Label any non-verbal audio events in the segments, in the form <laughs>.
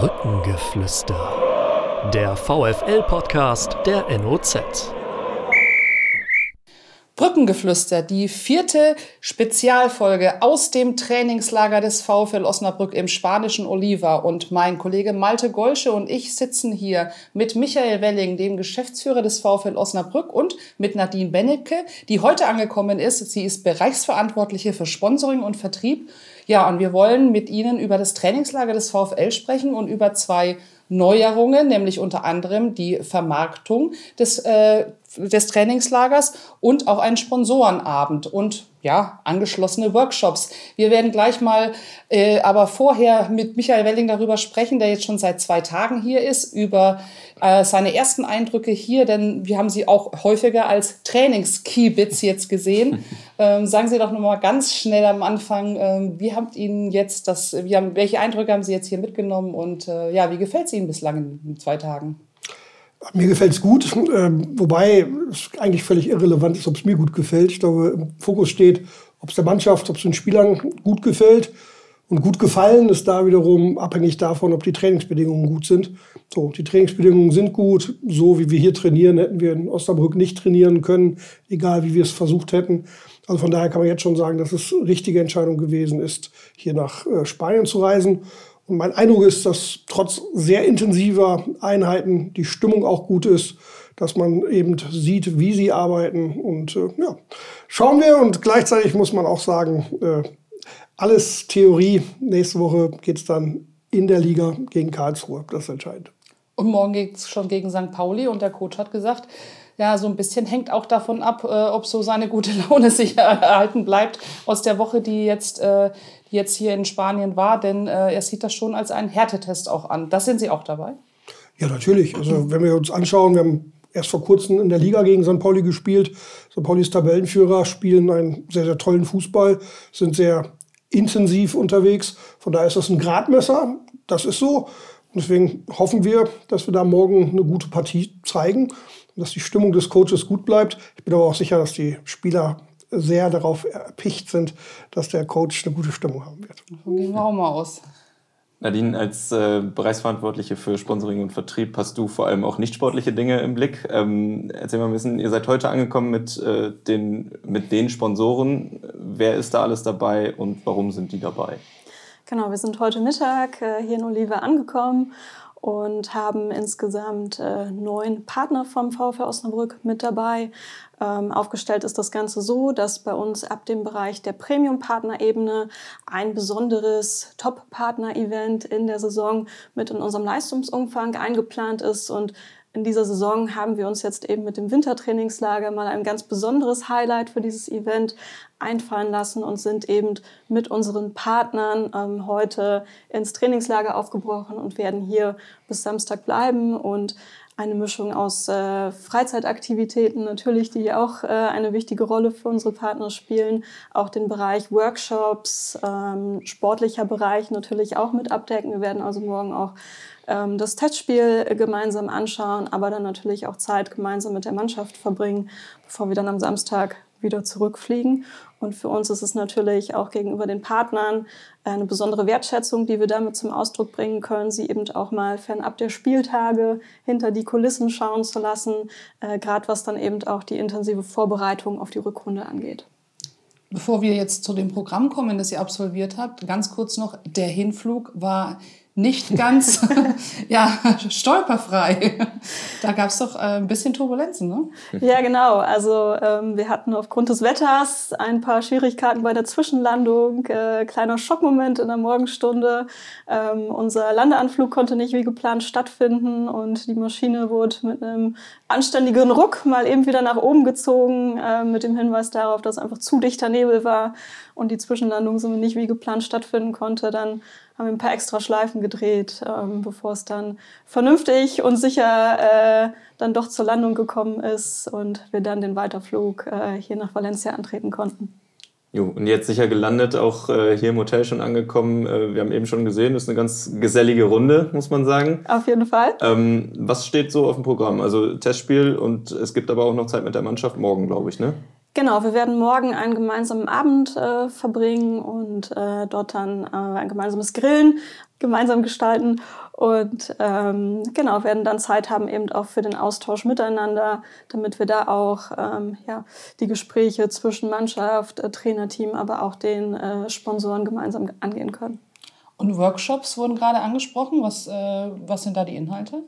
Brückengeflüster. Der VFL-Podcast der NOZ. Brückengeflüster, die vierte Spezialfolge aus dem Trainingslager des VfL Osnabrück im spanischen Oliva. Und mein Kollege Malte Golsche und ich sitzen hier mit Michael Welling, dem Geschäftsführer des VfL Osnabrück, und mit Nadine Bennecke, die heute angekommen ist. Sie ist Bereichsverantwortliche für Sponsoring und Vertrieb. Ja, und wir wollen mit Ihnen über das Trainingslager des VfL sprechen und über zwei Neuerungen, nämlich unter anderem die Vermarktung des, äh, des Trainingslagers und auch einen Sponsorenabend und ja, angeschlossene Workshops. Wir werden gleich mal äh, aber vorher mit Michael Welling darüber sprechen, der jetzt schon seit zwei Tagen hier ist, über äh, seine ersten Eindrücke hier, denn wir haben sie auch häufiger als Trainings-Keybits jetzt gesehen. <laughs> ähm, sagen Sie doch nochmal ganz schnell am Anfang, ähm, wie habt Ihnen jetzt das, wie haben, welche Eindrücke haben Sie jetzt hier mitgenommen und äh, ja, wie gefällt es Ihnen bislang in zwei Tagen? Mir gefällt es gut, ähm, wobei es eigentlich völlig irrelevant ist, ob es mir gut gefällt. Ich glaube, im Fokus steht, ob es der Mannschaft, ob es den Spielern gut gefällt. Und gut gefallen ist da wiederum abhängig davon, ob die Trainingsbedingungen gut sind. So, die Trainingsbedingungen sind gut. So wie wir hier trainieren, hätten wir in Osnabrück nicht trainieren können, egal wie wir es versucht hätten. Also von daher kann man jetzt schon sagen, dass es richtige Entscheidung gewesen ist, hier nach äh, Spanien zu reisen. Mein Eindruck ist, dass trotz sehr intensiver Einheiten die Stimmung auch gut ist, dass man eben sieht, wie sie arbeiten. Und äh, ja, schauen wir. Und gleichzeitig muss man auch sagen, äh, alles Theorie. Nächste Woche geht es dann in der Liga gegen Karlsruhe. Das ist entscheidend. Und morgen geht es schon gegen St. Pauli. Und der Coach hat gesagt, ja, so ein bisschen hängt auch davon ab, äh, ob so seine gute Laune <laughs> sich erhalten bleibt aus der Woche, die jetzt, äh, jetzt hier in Spanien war. Denn äh, er sieht das schon als einen Härtetest auch an. Das sind Sie auch dabei? Ja, natürlich. Also wenn wir uns anschauen, wir haben erst vor kurzem in der Liga gegen St. Pauli gespielt. St. Paulis Tabellenführer spielen einen sehr, sehr tollen Fußball, sind sehr intensiv unterwegs. Von daher ist das ein Gradmesser. Das ist so. Und deswegen hoffen wir, dass wir da morgen eine gute Partie zeigen dass die Stimmung des Coaches gut bleibt. Ich bin aber auch sicher, dass die Spieler sehr darauf erpicht sind, dass der Coach eine gute Stimmung haben wird. Davon gehen wir auch mal aus. Nadine, als äh, Bereichsverantwortliche für Sponsoring und Vertrieb hast du vor allem auch nicht sportliche Dinge im Blick. Ähm, erzähl mal ein bisschen, ihr seid heute angekommen mit, äh, den, mit den Sponsoren. Wer ist da alles dabei und warum sind die dabei? Genau, wir sind heute Mittag äh, hier in Olive angekommen und haben insgesamt äh, neun Partner vom VfL Osnabrück mit dabei. Ähm, aufgestellt ist das Ganze so, dass bei uns ab dem Bereich der Premium-Partner-Ebene ein besonderes Top-Partner-Event in der Saison mit in unserem Leistungsumfang eingeplant ist und in dieser Saison haben wir uns jetzt eben mit dem Wintertrainingslager mal ein ganz besonderes Highlight für dieses Event einfallen lassen und sind eben mit unseren Partnern ähm, heute ins Trainingslager aufgebrochen und werden hier bis Samstag bleiben und eine Mischung aus äh, Freizeitaktivitäten natürlich, die auch äh, eine wichtige Rolle für unsere Partner spielen, auch den Bereich Workshops, ähm, sportlicher Bereich natürlich auch mit abdecken. Wir werden also morgen auch ähm, das Testspiel gemeinsam anschauen, aber dann natürlich auch Zeit gemeinsam mit der Mannschaft verbringen, bevor wir dann am Samstag wieder zurückfliegen. Und für uns ist es natürlich auch gegenüber den Partnern eine besondere Wertschätzung, die wir damit zum Ausdruck bringen können, sie eben auch mal fernab der Spieltage hinter die Kulissen schauen zu lassen, äh, gerade was dann eben auch die intensive Vorbereitung auf die Rückrunde angeht. Bevor wir jetzt zu dem Programm kommen, das ihr absolviert habt, ganz kurz noch, der Hinflug war nicht ganz <laughs> ja, stolperfrei. Da gab es doch äh, ein bisschen Turbulenzen, ne? Ja, genau. Also ähm, wir hatten aufgrund des Wetters ein paar Schwierigkeiten bei der Zwischenlandung, äh, kleiner Schockmoment in der Morgenstunde. Ähm, unser Landeanflug konnte nicht wie geplant stattfinden und die Maschine wurde mit einem anständigen Ruck mal eben wieder nach oben gezogen, äh, mit dem Hinweis darauf, dass einfach zu dichter Nebel war und die Zwischenlandung somit nicht wie geplant stattfinden konnte. Dann haben wir ein paar extra Schleifen gedreht, ähm, bevor es dann vernünftig und sicher äh, dann doch zur Landung gekommen ist und wir dann den Weiterflug äh, hier nach Valencia antreten konnten. Jo, und jetzt sicher gelandet, auch äh, hier im Hotel schon angekommen. Äh, wir haben eben schon gesehen, das ist eine ganz gesellige Runde, muss man sagen. Auf jeden Fall. Ähm, was steht so auf dem Programm? Also Testspiel und es gibt aber auch noch Zeit mit der Mannschaft morgen, glaube ich, ne? Genau, wir werden morgen einen gemeinsamen Abend äh, verbringen und äh, dort dann äh, ein gemeinsames Grillen gemeinsam gestalten und ähm, genau werden dann Zeit haben eben auch für den Austausch miteinander, damit wir da auch ähm, ja, die Gespräche zwischen Mannschaft, äh, Trainerteam, aber auch den äh, Sponsoren gemeinsam angehen können. Und Workshops wurden gerade angesprochen. Was, äh, was sind da die Inhalte?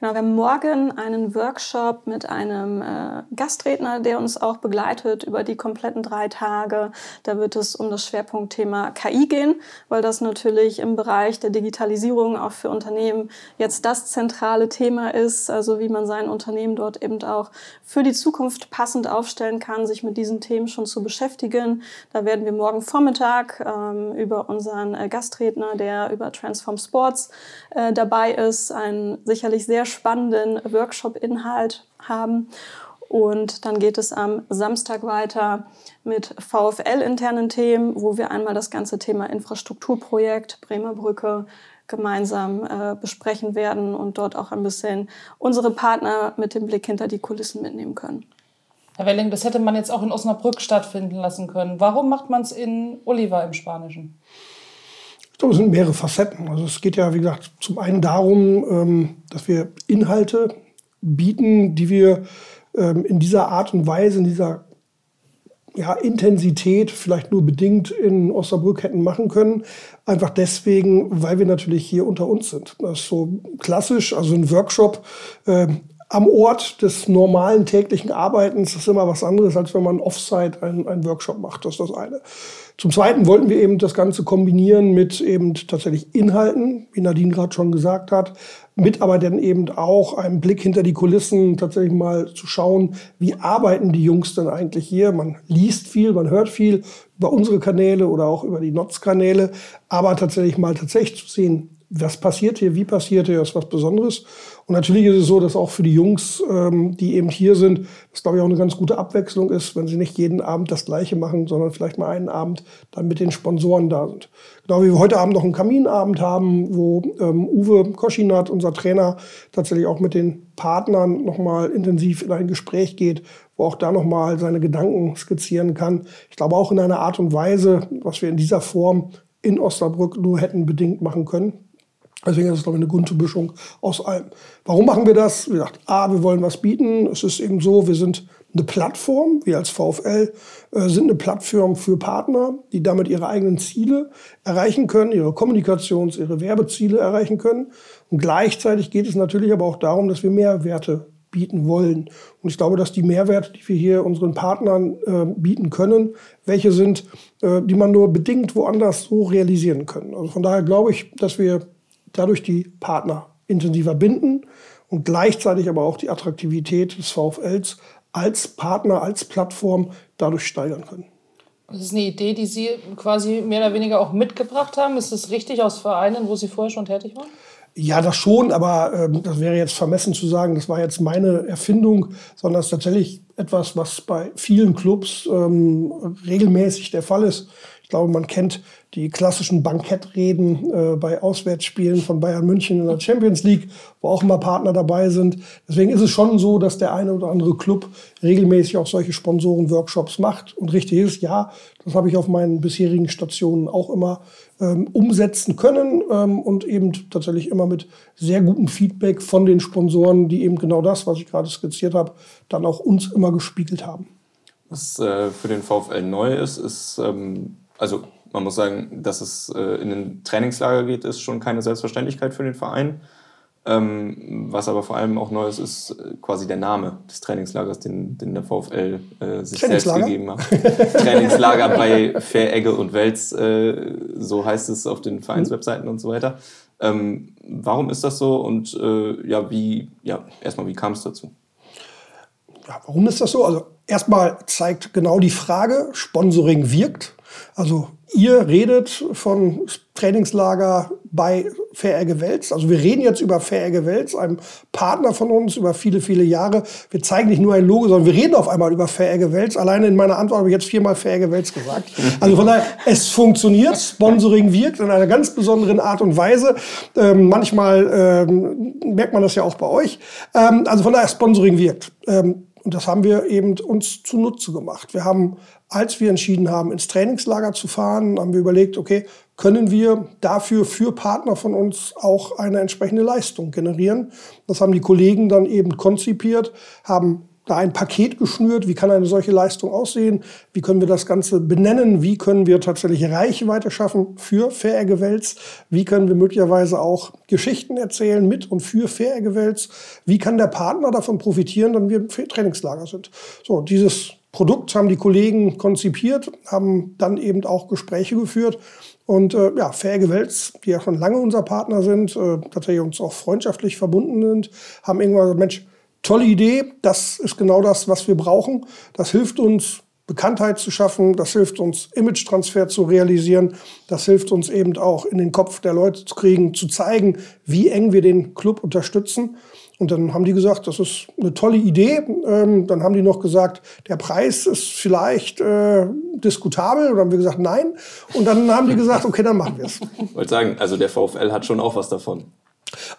Genau, wir haben morgen einen Workshop mit einem äh, Gastredner, der uns auch begleitet über die kompletten drei Tage. Da wird es um das Schwerpunktthema KI gehen, weil das natürlich im Bereich der Digitalisierung auch für Unternehmen jetzt das zentrale Thema ist. Also wie man sein Unternehmen dort eben auch für die Zukunft passend aufstellen kann, sich mit diesen Themen schon zu beschäftigen. Da werden wir morgen Vormittag ähm, über unseren äh, Gastredner, der über Transform Sports äh, dabei ist, einen sicherlich sehr spannenden Workshop-Inhalt haben. Und dann geht es am Samstag weiter mit VfL-internen Themen, wo wir einmal das ganze Thema Infrastrukturprojekt Bremer Brücke gemeinsam äh, besprechen werden und dort auch ein bisschen unsere Partner mit dem Blick hinter die Kulissen mitnehmen können. Herr Welling, das hätte man jetzt auch in Osnabrück stattfinden lassen können. Warum macht man es in Oliver im Spanischen? Ich glaube, es sind mehrere Facetten. Also es geht ja, wie gesagt, zum einen darum, ähm, dass wir Inhalte bieten, die wir ähm, in dieser Art und Weise, in dieser ja, Intensität vielleicht nur bedingt in Osnabrück hätten machen können. Einfach deswegen, weil wir natürlich hier unter uns sind. Das ist so klassisch, also ein Workshop äh, am Ort des normalen täglichen Arbeitens ist immer was anderes, als wenn man offsite einen, einen Workshop macht. Das ist das eine. Zum Zweiten wollten wir eben das Ganze kombinieren mit eben tatsächlich Inhalten, wie Nadine gerade schon gesagt hat, mit aber dann eben auch einem Blick hinter die Kulissen, tatsächlich mal zu schauen, wie arbeiten die Jungs denn eigentlich hier. Man liest viel, man hört viel über unsere Kanäle oder auch über die NOTS-Kanäle, aber tatsächlich mal tatsächlich zu sehen, was passiert hier, wie passiert hier, ist was Besonderes. Und natürlich ist es so, dass auch für die Jungs, ähm, die eben hier sind, das glaube ich auch eine ganz gute Abwechslung ist, wenn sie nicht jeden Abend das Gleiche machen, sondern vielleicht mal einen Abend dann mit den Sponsoren da sind. Genau wie wir heute Abend noch einen Kaminabend haben, wo ähm, Uwe Koschinat, unser Trainer, tatsächlich auch mit den Partnern nochmal intensiv in ein Gespräch geht, wo auch da nochmal seine Gedanken skizzieren kann. Ich glaube auch in einer Art und Weise, was wir in dieser Form in Osnabrück nur hätten bedingt machen können. Deswegen ist es, glaube ich, eine gute Mischung aus allem. Warum machen wir das? Wie gesagt, A, wir wollen was bieten. Es ist eben so, wir sind eine Plattform, wir als VfL äh, sind eine Plattform für Partner, die damit ihre eigenen Ziele erreichen können, ihre Kommunikations-, ihre Werbeziele erreichen können. Und gleichzeitig geht es natürlich aber auch darum, dass wir Mehrwerte bieten wollen. Und ich glaube, dass die Mehrwerte, die wir hier unseren Partnern äh, bieten können, welche sind, äh, die man nur bedingt woanders so realisieren können. Also von daher glaube ich, dass wir dadurch die Partner intensiver binden und gleichzeitig aber auch die Attraktivität des VfLs als Partner, als Plattform dadurch steigern können. Das ist eine Idee, die Sie quasi mehr oder weniger auch mitgebracht haben. Ist das richtig aus Vereinen, wo Sie vorher schon tätig waren? Ja, das schon, aber ähm, das wäre jetzt vermessen zu sagen, das war jetzt meine Erfindung, sondern es ist tatsächlich etwas, was bei vielen Clubs ähm, regelmäßig der Fall ist. Ich glaube, man kennt die klassischen Bankettreden äh, bei Auswärtsspielen von Bayern München in der Champions League, wo auch immer Partner dabei sind. Deswegen ist es schon so, dass der eine oder andere Club regelmäßig auch solche Sponsoren-Workshops macht. Und richtig ist, ja, das habe ich auf meinen bisherigen Stationen auch immer ähm, umsetzen können ähm, und eben tatsächlich immer mit sehr gutem Feedback von den Sponsoren, die eben genau das, was ich gerade skizziert habe, dann auch uns immer gespiegelt haben. Was äh, für den VfL neu ist, ist, ähm, also man muss sagen, dass es äh, in den Trainingslager geht, ist schon keine Selbstverständlichkeit für den Verein. Ähm, was aber vor allem auch neu ist, ist äh, quasi der Name des Trainingslagers, den, den der VfL äh, sich selbst gegeben hat. <laughs> Trainingslager bei Fähregge und Wels, äh, so heißt es auf den Vereinswebseiten und so weiter. Ähm, warum ist das so und äh, ja, wie, ja, erstmal, wie kam es dazu? Ja, warum ist das so? Also erstmal zeigt genau die Frage, Sponsoring wirkt. Also ihr redet von Trainingslager bei Fair Wels. Also wir reden jetzt über Fair Wels, einem Partner von uns über viele, viele Jahre. Wir zeigen nicht nur ein Logo, sondern wir reden auf einmal über Fair Wels. Alleine in meiner Antwort habe ich jetzt viermal Fair Wels gesagt. Also von daher, es funktioniert. Sponsoring wirkt in einer ganz besonderen Art und Weise. Ähm, manchmal ähm, merkt man das ja auch bei euch. Ähm, also von daher, Sponsoring wirkt. Ähm, Und das haben wir eben uns zunutze gemacht. Wir haben, als wir entschieden haben, ins Trainingslager zu fahren, haben wir überlegt, okay, können wir dafür für Partner von uns auch eine entsprechende Leistung generieren. Das haben die Kollegen dann eben konzipiert, haben da ein Paket geschnürt, wie kann eine solche Leistung aussehen, wie können wir das Ganze benennen, wie können wir tatsächlich Reichweite schaffen für Fair Gewälz, wie können wir möglicherweise auch Geschichten erzählen mit und für Fair Gewälz, wie kann der Partner davon profitieren, wenn wir im Trainingslager sind. So, dieses Produkt haben die Kollegen konzipiert, haben dann eben auch Gespräche geführt und äh, ja, Fähige Wels, die ja schon lange unser Partner sind, äh, tatsächlich uns auch freundschaftlich verbunden sind, haben irgendwann gesagt, Mensch, tolle Idee, das ist genau das, was wir brauchen. Das hilft uns, Bekanntheit zu schaffen, das hilft uns, Image-Transfer zu realisieren, das hilft uns eben auch in den Kopf der Leute zu kriegen, zu zeigen, wie eng wir den Club unterstützen. Und dann haben die gesagt, das ist eine tolle Idee. Ähm, dann haben die noch gesagt, der Preis ist vielleicht äh, diskutabel. Und dann haben wir gesagt, nein. Und dann haben die gesagt, okay, dann machen wir es. Ich wollte sagen, also der VfL hat schon auch was davon.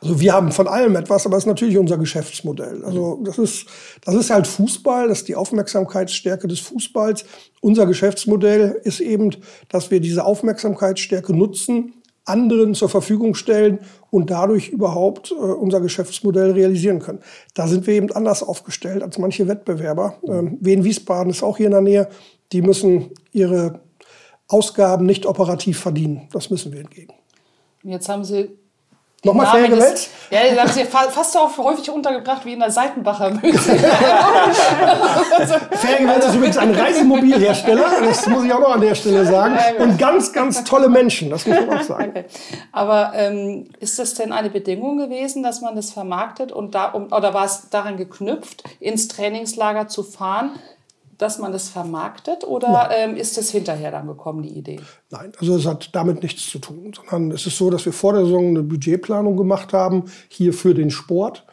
Also wir haben von allem etwas, aber es ist natürlich unser Geschäftsmodell. Also das ist, das ist halt Fußball, das ist die Aufmerksamkeitsstärke des Fußballs. Unser Geschäftsmodell ist eben, dass wir diese Aufmerksamkeitsstärke nutzen, anderen zur Verfügung stellen und dadurch überhaupt äh, unser Geschäftsmodell realisieren können. Da sind wir eben anders aufgestellt als manche Wettbewerber. Ähm, Wien Wiesbaden ist auch hier in der Nähe. Die müssen ihre Ausgaben nicht operativ verdienen. Das müssen wir entgegen. Jetzt haben Sie Nochmal fair gewählt? Ja, den haben sie fast so häufig untergebracht wie in der Seitenbacher Mütze. <laughs> fair gewählt ist übrigens ein Reisemobilhersteller, das muss ich auch noch an der Stelle sagen. Und ganz, ganz tolle Menschen, das muss man auch sagen. Okay. Aber ähm, ist das denn eine Bedingung gewesen, dass man das vermarktet und da, um, oder war es daran geknüpft, ins Trainingslager zu fahren? Dass man das vermarktet oder ähm, ist das hinterher dann gekommen, die Idee? Nein, also es hat damit nichts zu tun, sondern es ist so, dass wir vor der Saison eine Budgetplanung gemacht haben, hier für den Sport.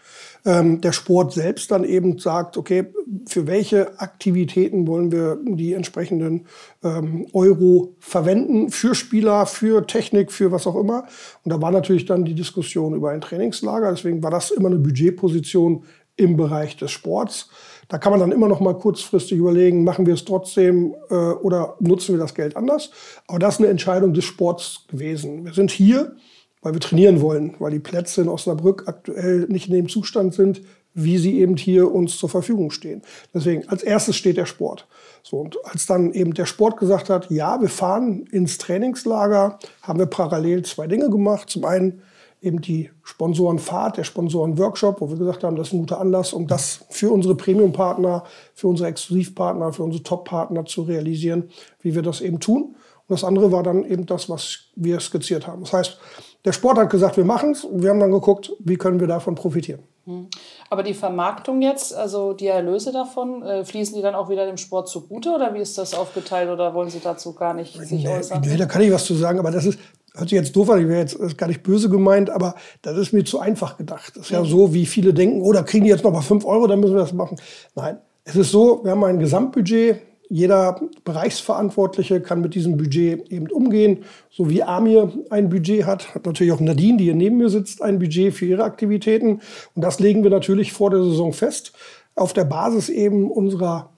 Ähm, der Sport selbst dann eben sagt, okay, für welche Aktivitäten wollen wir die entsprechenden ähm, Euro verwenden, für Spieler, für Technik, für was auch immer. Und da war natürlich dann die Diskussion über ein Trainingslager, deswegen war das immer eine Budgetposition im Bereich des Sports. Da kann man dann immer noch mal kurzfristig überlegen, machen wir es trotzdem äh, oder nutzen wir das Geld anders. Aber das ist eine Entscheidung des Sports gewesen. Wir sind hier, weil wir trainieren wollen, weil die Plätze in Osnabrück aktuell nicht in dem Zustand sind, wie sie eben hier uns zur Verfügung stehen. Deswegen, als erstes steht der Sport. So, und als dann eben der Sport gesagt hat, ja, wir fahren ins Trainingslager, haben wir parallel zwei Dinge gemacht. Zum einen eben die Sponsorenfahrt, der Sponsorenworkshop, wo wir gesagt haben, das ist ein guter Anlass, um das für unsere Premium-Partner, für unsere Exklusivpartner, für unsere Top-Partner zu realisieren, wie wir das eben tun. Und das andere war dann eben das, was wir skizziert haben. Das heißt, der Sport hat gesagt, wir machen es. Wir haben dann geguckt, wie können wir davon profitieren. Hm. Aber die Vermarktung jetzt, also die Erlöse davon, äh, fließen die dann auch wieder dem Sport zugute oder wie ist das aufgeteilt oder wollen Sie dazu gar nicht sich äußern? Nee, da kann ich was zu sagen, aber das ist, hört sich jetzt doof an, ich wäre jetzt gar nicht böse gemeint, aber das ist mir zu einfach gedacht. Das ist ja so, wie viele denken, oh, da kriegen die jetzt noch mal fünf Euro, dann müssen wir das machen. Nein, es ist so, wir haben ein Gesamtbudget. Jeder Bereichsverantwortliche kann mit diesem Budget eben umgehen. So wie Amir ein Budget hat, hat natürlich auch Nadine, die hier neben mir sitzt, ein Budget für ihre Aktivitäten. Und das legen wir natürlich vor der Saison fest, auf der Basis eben unserer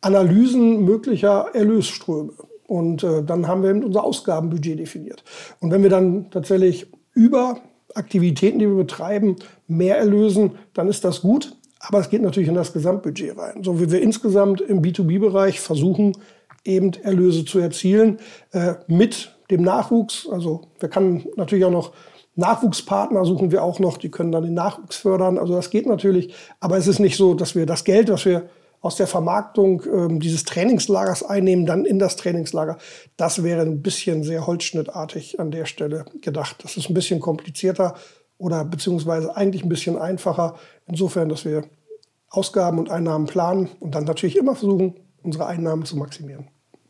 Analysen möglicher Erlösströme. Und äh, dann haben wir eben unser Ausgabenbudget definiert. Und wenn wir dann tatsächlich über Aktivitäten, die wir betreiben, mehr erlösen, dann ist das gut. Aber es geht natürlich in das Gesamtbudget rein. So wie wir insgesamt im B2B-Bereich versuchen, eben Erlöse zu erzielen äh, mit dem Nachwuchs. Also wir können natürlich auch noch Nachwuchspartner suchen wir auch noch, die können dann den Nachwuchs fördern. Also das geht natürlich. Aber es ist nicht so, dass wir das Geld, was wir aus der Vermarktung ähm, dieses Trainingslagers einnehmen, dann in das Trainingslager. Das wäre ein bisschen sehr holzschnittartig an der Stelle gedacht. Das ist ein bisschen komplizierter oder beziehungsweise eigentlich ein bisschen einfacher. Insofern, dass wir Ausgaben und Einnahmen planen und dann natürlich immer versuchen, unsere Einnahmen zu maximieren.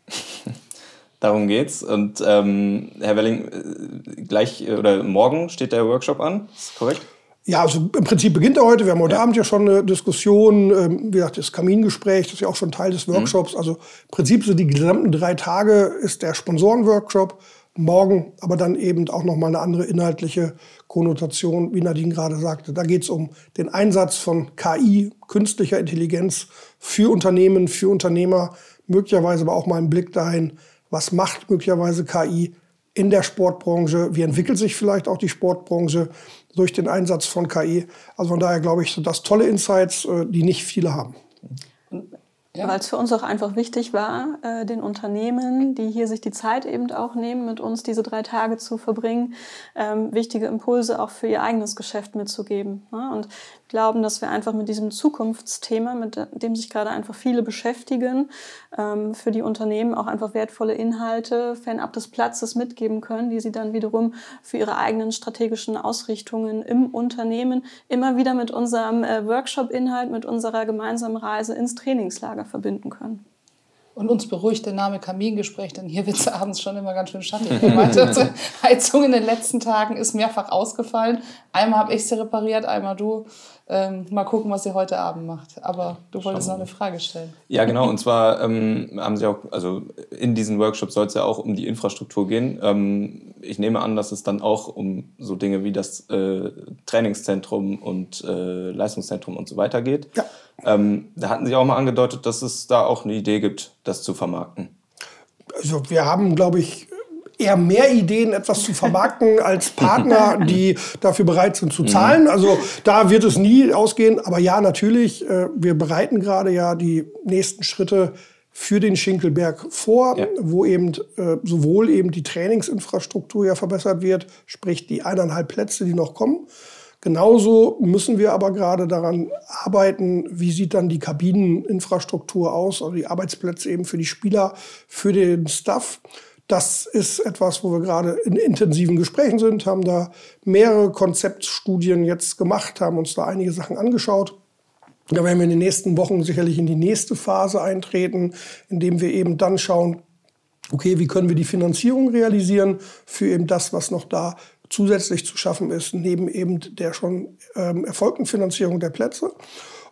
<laughs> Darum geht's. Und ähm, Herr Welling, äh, gleich oder morgen steht der Workshop an, ist korrekt? Ja, also im Prinzip beginnt er heute. Wir haben heute ja. Abend ja schon eine Diskussion. Ähm, wie gesagt, das Kamingespräch, das ist ja auch schon Teil des mhm. Workshops. Mhm. Also im Prinzip so die gesamten drei Tage ist der Sponsorenworkshop. morgen aber dann eben auch nochmal eine andere inhaltliche Konnotation, wie Nadine gerade sagte. Da geht es um den Einsatz von KI, künstlicher Intelligenz für Unternehmen, für Unternehmer, möglicherweise aber auch mal einen Blick dahin, was macht möglicherweise KI in der Sportbranche, wie entwickelt sich vielleicht auch die Sportbranche durch den Einsatz von KI. Also von daher glaube ich, sind das tolle Insights, äh, die nicht viele haben. Ja. Weil es für uns auch einfach wichtig war, äh, den Unternehmen, die hier sich die Zeit eben auch nehmen, mit uns diese drei Tage zu verbringen, ähm, wichtige Impulse auch für ihr eigenes Geschäft mitzugeben. Ne? Und glauben, dass wir einfach mit diesem Zukunftsthema, mit dem sich gerade einfach viele beschäftigen, ähm, für die Unternehmen auch einfach wertvolle Inhalte fernab des Platzes mitgeben können, die sie dann wiederum für ihre eigenen strategischen Ausrichtungen im Unternehmen immer wieder mit unserem äh, Workshop-Inhalt, mit unserer gemeinsamen Reise ins Trainingslager verbinden können. Und uns beruhigt der Name Kamingespräch, denn hier wird es <laughs> abends schon immer ganz schön schattig. Die <laughs> Heizung in den letzten Tagen ist mehrfach ausgefallen. Einmal habe ich sie repariert, einmal du. Ähm, mal gucken, was ihr heute Abend macht. Aber du wolltest noch eine Frage stellen. Ja, genau. Und zwar ähm, haben Sie auch, also in diesen Workshops soll es ja auch um die Infrastruktur gehen. Ähm, ich nehme an, dass es dann auch um so Dinge wie das äh, Trainingszentrum und äh, Leistungszentrum und so weiter geht. Ja. Ähm, da hatten Sie auch mal angedeutet, dass es da auch eine Idee gibt, das zu vermarkten. Also wir haben, glaube ich, eher mehr Ideen, etwas zu vermarkten, <laughs> als Partner, die dafür bereit sind zu mhm. zahlen. Also da wird es nie ausgehen. Aber ja, natürlich, äh, wir bereiten gerade ja die nächsten Schritte für den Schinkelberg vor, ja. wo eben äh, sowohl eben die Trainingsinfrastruktur ja verbessert wird, sprich die eineinhalb Plätze, die noch kommen. Genauso müssen wir aber gerade daran arbeiten, wie sieht dann die Kabineninfrastruktur aus, also die Arbeitsplätze eben für die Spieler, für den Staff. Das ist etwas, wo wir gerade in intensiven Gesprächen sind, haben da mehrere Konzeptstudien jetzt gemacht, haben uns da einige Sachen angeschaut. Da werden wir in den nächsten Wochen sicherlich in die nächste Phase eintreten, indem wir eben dann schauen, okay, wie können wir die Finanzierung realisieren für eben das, was noch da zusätzlich zu schaffen ist, neben eben der schon ähm, erfolgten Finanzierung der Plätze.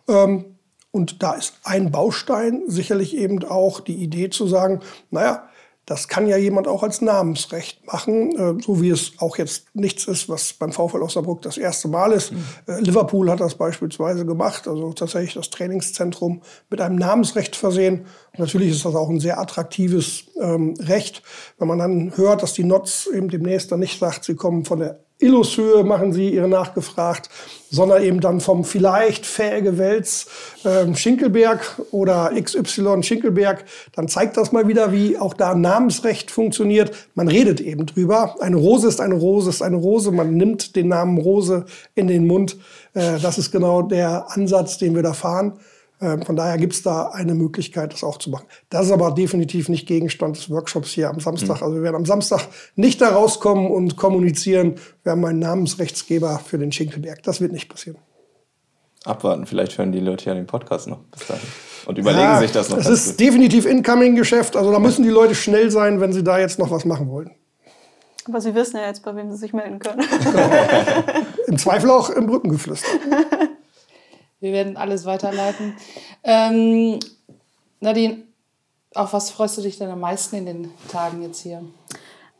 Ähm, und da ist ein Baustein sicherlich eben auch die Idee zu sagen, naja, das kann ja jemand auch als Namensrecht machen, äh, so wie es auch jetzt nichts ist, was beim VfL Osnabrück das erste Mal ist. Mhm. Äh, Liverpool hat das beispielsweise gemacht, also tatsächlich das Trainingszentrum mit einem Namensrecht versehen. Und natürlich ist das auch ein sehr attraktives ähm, Recht, wenn man dann hört, dass die NOTS eben demnächst dann nicht sagt, sie kommen von der Illushöhe machen sie ihre nachgefragt, sondern eben dann vom vielleicht fähige Wels äh, Schinkelberg oder XY Schinkelberg, dann zeigt das mal wieder, wie auch da Namensrecht funktioniert. Man redet eben drüber. Eine Rose ist eine Rose ist eine Rose. Man nimmt den Namen Rose in den Mund. Äh, das ist genau der Ansatz, den wir da fahren. Ähm, von daher gibt es da eine Möglichkeit, das auch zu machen. Das ist aber definitiv nicht Gegenstand des Workshops hier am Samstag. Mhm. Also wir werden am Samstag nicht da rauskommen und kommunizieren, wir haben einen Namensrechtsgeber für den Schinkelberg. Das wird nicht passieren. Abwarten, vielleicht hören die Leute ja den Podcast noch bis dahin und überlegen ja, sich das noch. Das ist gut. definitiv Incoming-Geschäft. Also da müssen die Leute schnell sein, wenn sie da jetzt noch was machen wollen. Aber Sie wissen ja jetzt, bei wem Sie sich melden können. Genau. <laughs> Im Zweifel auch im Brückengeflüster. <laughs> Wir werden alles weiterleiten. Ähm, Nadine, auf was freust du dich denn am meisten in den Tagen jetzt hier?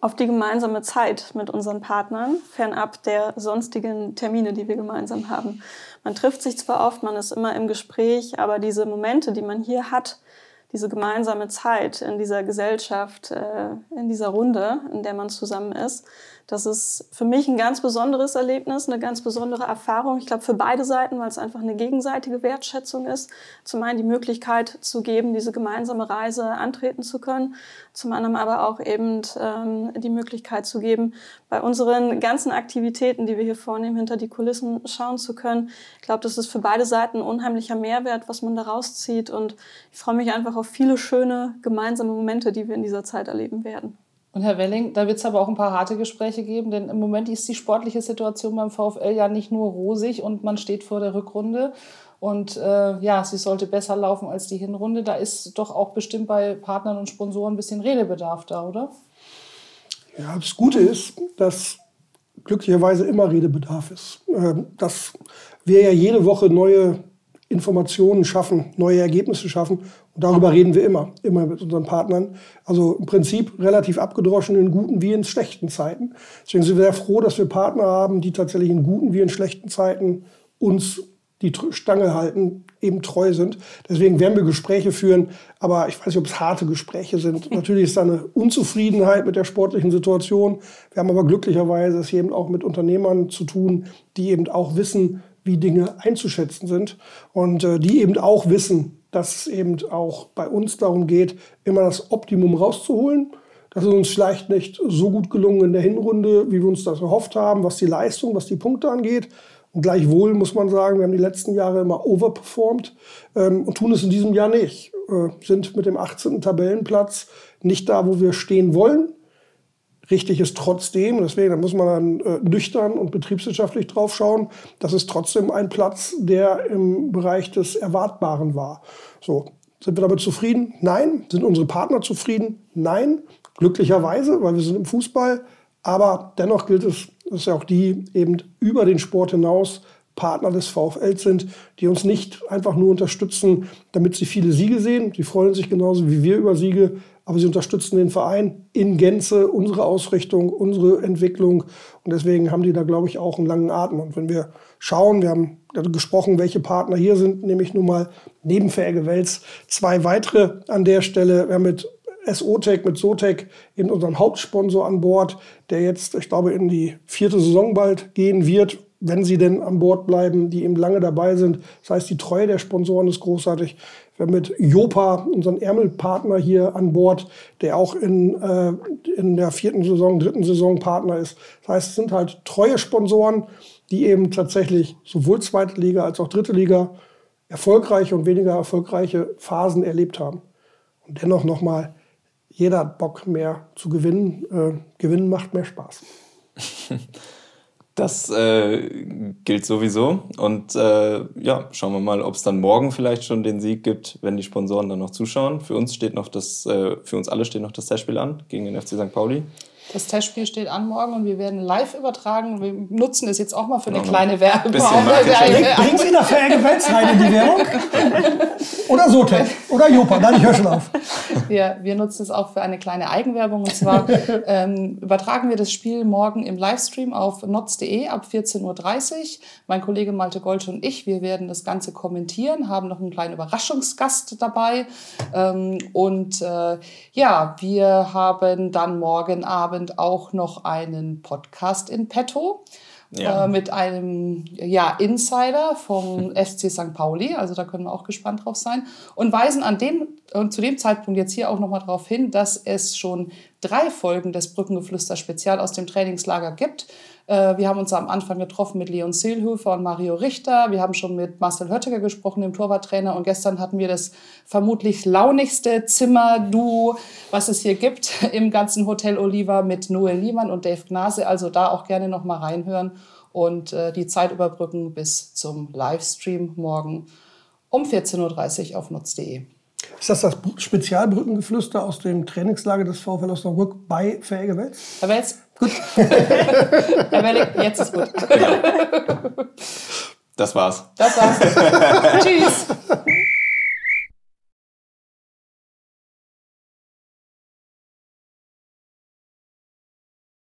Auf die gemeinsame Zeit mit unseren Partnern, fernab der sonstigen Termine, die wir gemeinsam haben. Man trifft sich zwar oft, man ist immer im Gespräch, aber diese Momente, die man hier hat, diese gemeinsame Zeit in dieser Gesellschaft, äh, in dieser Runde, in der man zusammen ist, das ist für mich ein ganz besonderes Erlebnis, eine ganz besondere Erfahrung. Ich glaube, für beide Seiten, weil es einfach eine gegenseitige Wertschätzung ist. Zum einen die Möglichkeit zu geben, diese gemeinsame Reise antreten zu können. Zum anderen aber auch eben ähm, die Möglichkeit zu geben, bei unseren ganzen Aktivitäten, die wir hier vornehmen, hinter die Kulissen schauen zu können. Ich glaube, das ist für beide Seiten ein unheimlicher Mehrwert, was man da rauszieht. Und ich freue mich einfach auf viele schöne gemeinsame Momente, die wir in dieser Zeit erleben werden. Und Herr Welling, da wird es aber auch ein paar harte Gespräche geben, denn im Moment ist die sportliche Situation beim VfL ja nicht nur rosig und man steht vor der Rückrunde. Und äh, ja, sie sollte besser laufen als die Hinrunde. Da ist doch auch bestimmt bei Partnern und Sponsoren ein bisschen Redebedarf da, oder? Ja, das Gute ist, dass glücklicherweise immer Redebedarf ist. Ähm, dass wir ja jede Woche neue Informationen schaffen, neue Ergebnisse schaffen. Und darüber reden wir immer, immer mit unseren Partnern. Also im Prinzip relativ abgedroschen in guten wie in schlechten Zeiten. Deswegen sind wir sehr froh, dass wir Partner haben, die tatsächlich in guten wie in schlechten Zeiten uns die Stange halten, eben treu sind. Deswegen werden wir Gespräche führen, aber ich weiß nicht, ob es harte Gespräche sind. <laughs> Natürlich ist da eine Unzufriedenheit mit der sportlichen Situation. Wir haben aber glücklicherweise es eben auch mit Unternehmern zu tun, die eben auch wissen, wie Dinge einzuschätzen sind und äh, die eben auch wissen, dass es eben auch bei uns darum geht, immer das Optimum rauszuholen. Das ist uns vielleicht nicht so gut gelungen in der Hinrunde, wie wir uns das erhofft haben, was die Leistung, was die Punkte angeht. Und gleichwohl muss man sagen, wir haben die letzten Jahre immer overperformed ähm, und tun es in diesem Jahr nicht. Äh, sind mit dem 18. Tabellenplatz nicht da, wo wir stehen wollen. Richtig ist trotzdem, deswegen da muss man dann äh, nüchtern und betriebswirtschaftlich drauf schauen, das ist trotzdem ein Platz, der im Bereich des Erwartbaren war. So, sind wir damit zufrieden? Nein. Sind unsere Partner zufrieden? Nein. Glücklicherweise, weil wir sind im Fußball. Aber dennoch gilt es, dass ja auch die eben über den Sport hinaus Partner des VfL sind, die uns nicht einfach nur unterstützen, damit sie viele Siege sehen. Die freuen sich genauso wie wir über Siege, aber sie unterstützen den Verein in Gänze, unsere Ausrichtung, unsere Entwicklung. Und deswegen haben die da, glaube ich, auch einen langen Atem. Und wenn wir schauen, wir haben gesprochen, welche Partner hier sind, nämlich nun mal neben Verärge Wels zwei weitere an der Stelle. Wir haben mit SOTEC, mit SOTEC eben unseren Hauptsponsor an Bord, der jetzt, ich glaube, in die vierte Saison bald gehen wird, wenn sie denn an Bord bleiben, die eben lange dabei sind. Das heißt, die Treue der Sponsoren ist großartig. Wir haben mit Jopa, unseren Ärmelpartner hier an Bord, der auch in, äh, in der vierten Saison, dritten Saison Partner ist. Das heißt, es sind halt treue Sponsoren, die eben tatsächlich sowohl zweite Liga als auch dritte Liga erfolgreiche und weniger erfolgreiche Phasen erlebt haben. Und dennoch nochmal, jeder hat Bock mehr zu gewinnen. Äh, gewinnen macht mehr Spaß. <laughs> Das äh, gilt sowieso. Und äh, ja, schauen wir mal, ob es dann morgen vielleicht schon den Sieg gibt, wenn die Sponsoren dann noch zuschauen. Für uns steht noch das, äh, für uns alle steht noch das Testspiel an gegen den FC St. Pauli. Das Testspiel steht an morgen und wir werden live übertragen. Wir nutzen es jetzt auch mal für eine kleine Werbepause. Bringen Sie nach Verärgewels rein in die Werbung? Oder Sotek? Oder Jopa? Nein, ich höre schon auf. Wir, wir nutzen es auch für eine kleine Eigenwerbung. Und zwar <laughs> ähm, übertragen wir das Spiel morgen im Livestream auf notz.de ab 14.30 Uhr. Mein Kollege Malte Golsch und ich, wir werden das Ganze kommentieren, haben noch einen kleinen Überraschungsgast dabei. Ähm, und äh, ja, wir haben dann morgen Abend Abend auch noch einen Podcast in petto. Ja. Äh, mit einem ja, Insider vom <laughs> FC St. Pauli. Also da können wir auch gespannt drauf sein. Und weisen an dem und zu dem Zeitpunkt jetzt hier auch nochmal darauf hin, dass es schon drei Folgen des Brückengeflüster Spezial aus dem Trainingslager gibt. Äh, wir haben uns am Anfang getroffen mit Leon Seelhöfer und Mario Richter. Wir haben schon mit Marcel Höttiger gesprochen, dem Torwarttrainer. Und gestern hatten wir das vermutlich launigste Zimmer-Duo, was es hier gibt <laughs> im ganzen Hotel Oliva mit Noel Liemann und Dave Gnase. Also da auch gerne noch mal reinhören und äh, die Zeit überbrücken bis zum Livestream morgen um 14.30 Uhr auf nutz.de. Ist das das Spezialbrückengeflüster aus dem Trainingslager des VfL Osnabrück bei Verege Wels? Gut. <laughs> Herr Wellig, jetzt ist gut. Das war's. Das war's. <laughs> Tschüss.